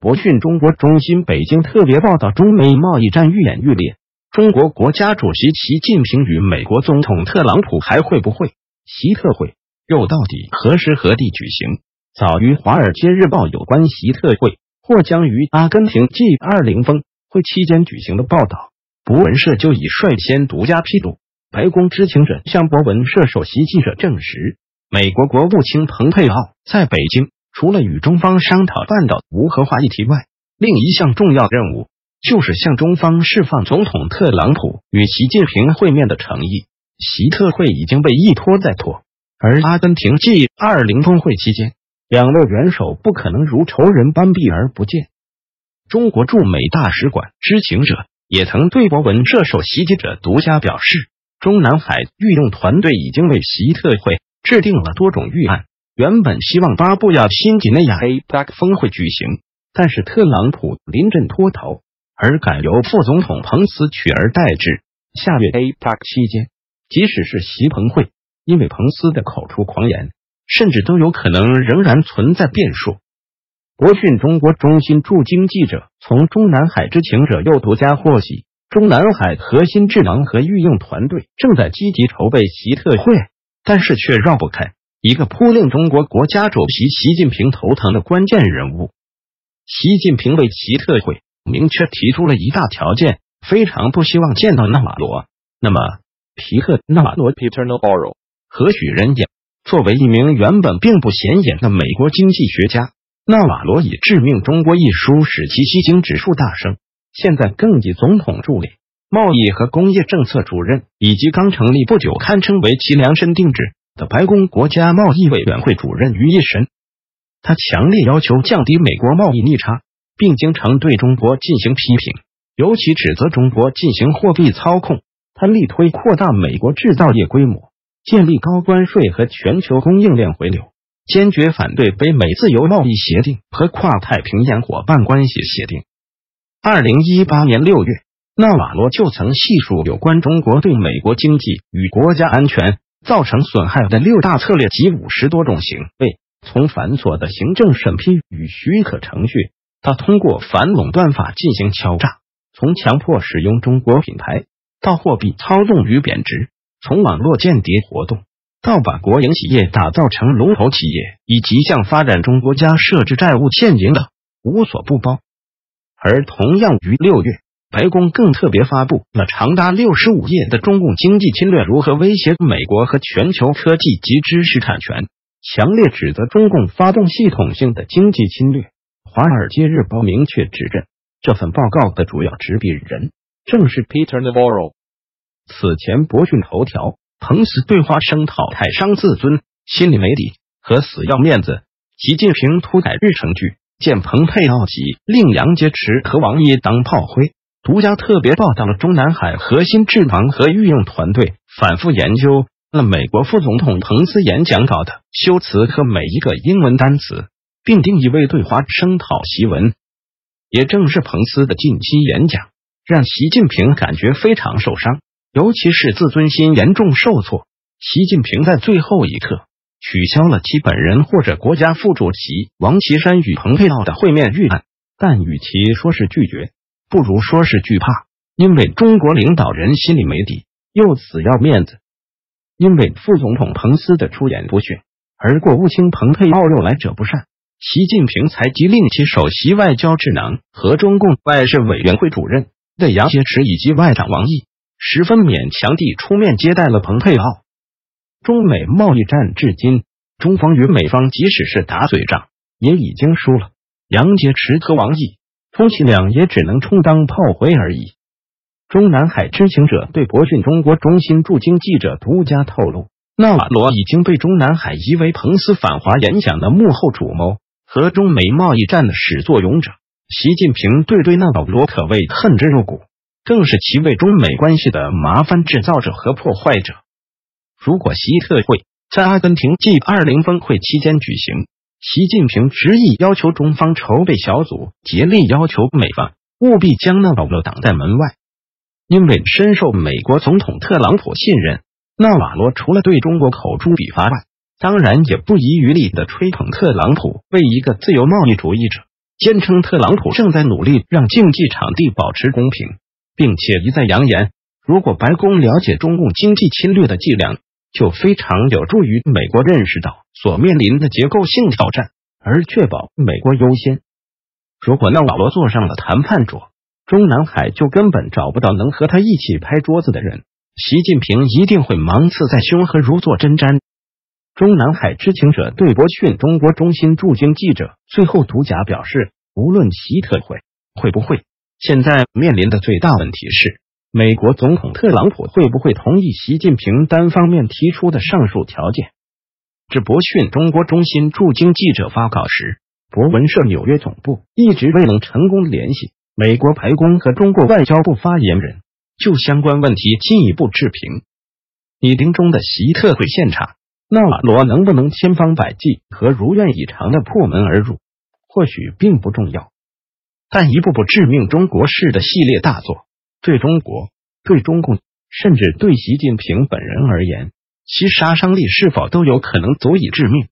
博讯中国中心北京特别报道：中美贸易战愈演愈烈，中国国家主席习近平与美国总统特朗普还会不会？习特会又到底何时何地举行？早于《华尔街日报》有关习特会或将于阿根廷 G 二零峰会期间举行的报道，博文社就已率先独家披露。白宫知情者向博文社首席记者证实，美国国务卿蓬佩奥在北京。除了与中方商讨半岛无核化议题外，另一项重要任务就是向中方释放总统特朗普与习近平会面的诚意。习特会已经被一拖再拖，而阿根廷 G 二零峰会期间，两位元首不可能如仇人般避而不见。中国驻美大使馆知情者也曾对博文社首袭击者独家表示，中南海御用团队已经为习特会制定了多种预案。原本希望巴布亚新几内亚 APEC 峰会举行，但是特朗普临阵脱逃，而改由副总统彭斯取而代之。下月 APEC 期间，即使是习彭会，因为彭斯的口出狂言，甚至都有可能仍然存在变数。国讯中国中心驻京记者从中南海知情者又独家获悉，中南海核心智囊和御用团队正在积极筹备习特会，但是却绕不开。一个扑令中国国家主席习近平头疼的关键人物，习近平为习特会明确提出了一大条件，非常不希望见到纳瓦罗。那么，皮特纳瓦罗 （Peter Navarro） 何许人也？作为一名原本并不显眼的美国经济学家，纳瓦罗以《致命中国》一书使其吸睛指数大升，现在更以总统助理、贸易和工业政策主任，以及刚成立不久、堪称为其量身定制。的白宫国家贸易委员会主任于一身，他强烈要求降低美国贸易逆差，并经常对中国进行批评，尤其指责中国进行货币操控。他力推扩大美国制造业规模，建立高关税和全球供应链回流，坚决反对北美自由贸易协定和跨太平洋伙伴关系协定。二零一八年六月，纳瓦罗就曾细数有关中国对美国经济与国家安全。造成损害的六大策略及五十多种行为，从繁琐的行政审批与许可程序，到通过反垄断法进行敲诈；从强迫使用中国品牌，到货币操纵与贬值；从网络间谍活动，到把国营企业打造成龙头企业，以及向发展中国家设置债务陷阱等，无所不包。而同样于六月。白宫更特别发布了长达六十五页的中共经济侵略如何威胁美国和全球科技及知识产权，强烈指责中共发动系统性的经济侵略。《华尔街日报》明确指认，这份报告的主要执笔人正是 Peter Navarro。此前，博讯头条、彭斯对话声讨太伤自尊、心理没底和死要面子，习近平突改日程剧，见蓬佩奥及令杨洁篪和王毅当炮灰。独家特别报道了中南海核心智囊和御用团队反复研究了美国副总统彭斯演讲稿的修辞和每一个英文单词，并定义为对华声讨檄文。也正是彭斯的近期演讲，让习近平感觉非常受伤，尤其是自尊心严重受挫。习近平在最后一刻取消了其本人或者国家副主席王岐山与蓬佩奥的会面预案，但与其说是拒绝。不如说是惧怕，因为中国领导人心里没底，又死要面子。因为副总统彭斯的出言不逊，而国务卿蓬佩奥又来者不善，习近平才急令其首席外交智囊和中共外事委员会主任的杨洁篪以及外长王毅，十分勉强地出面接待了蓬佩奥。中美贸易战至今，中方与美方即使是打嘴仗，也已经输了。杨洁篪和王毅。充其量也只能充当炮灰而已。中南海知情者对博讯中国中心驻京记者独家透露，纳瓦罗已经被中南海疑为彭斯反华演讲的幕后主谋和中美贸易战的始作俑者。习近平对对纳瓦罗可谓恨之入骨，更是其为中美关系的麻烦制造者和破坏者。如果习特会在阿根廷 G 二零峰会期间举行，习近平执意要求中方筹备小组竭力要求美方务必将纳瓦罗挡在门外，因为深受美国总统特朗普信任，纳瓦罗除了对中国口诛笔伐外，当然也不遗余力的吹捧特朗普为一个自由贸易主义者，坚称特朗普正在努力让竞技场地保持公平，并且一再扬言，如果白宫了解中共经济侵略的伎俩，就非常有助于美国认识到所面临的结构性挑战，而确保美国优先。如果那老罗坐上了谈判桌，中南海就根本找不到能和他一起拍桌子的人。习近平一定会芒刺在胸和如坐针毡。中南海知情者对博讯中国中心驻京记者最后独家表示，无论习特会会不会，现在面临的最大问题是，美国总统特朗普会不会同意习近平单方面提出的上述条件。至博讯中国中心驻京记者发稿时，博文社纽约总部一直未能成功联系美国白宫和中国外交部发言人。就相关问题进一步置评。拟定中的习特会现场，纳瓦罗能不能千方百计和如愿以偿的破门而入，或许并不重要。但一步步致命中国式的系列大作，对中国、对中共，甚至对习近平本人而言，其杀伤力是否都有可能足以致命？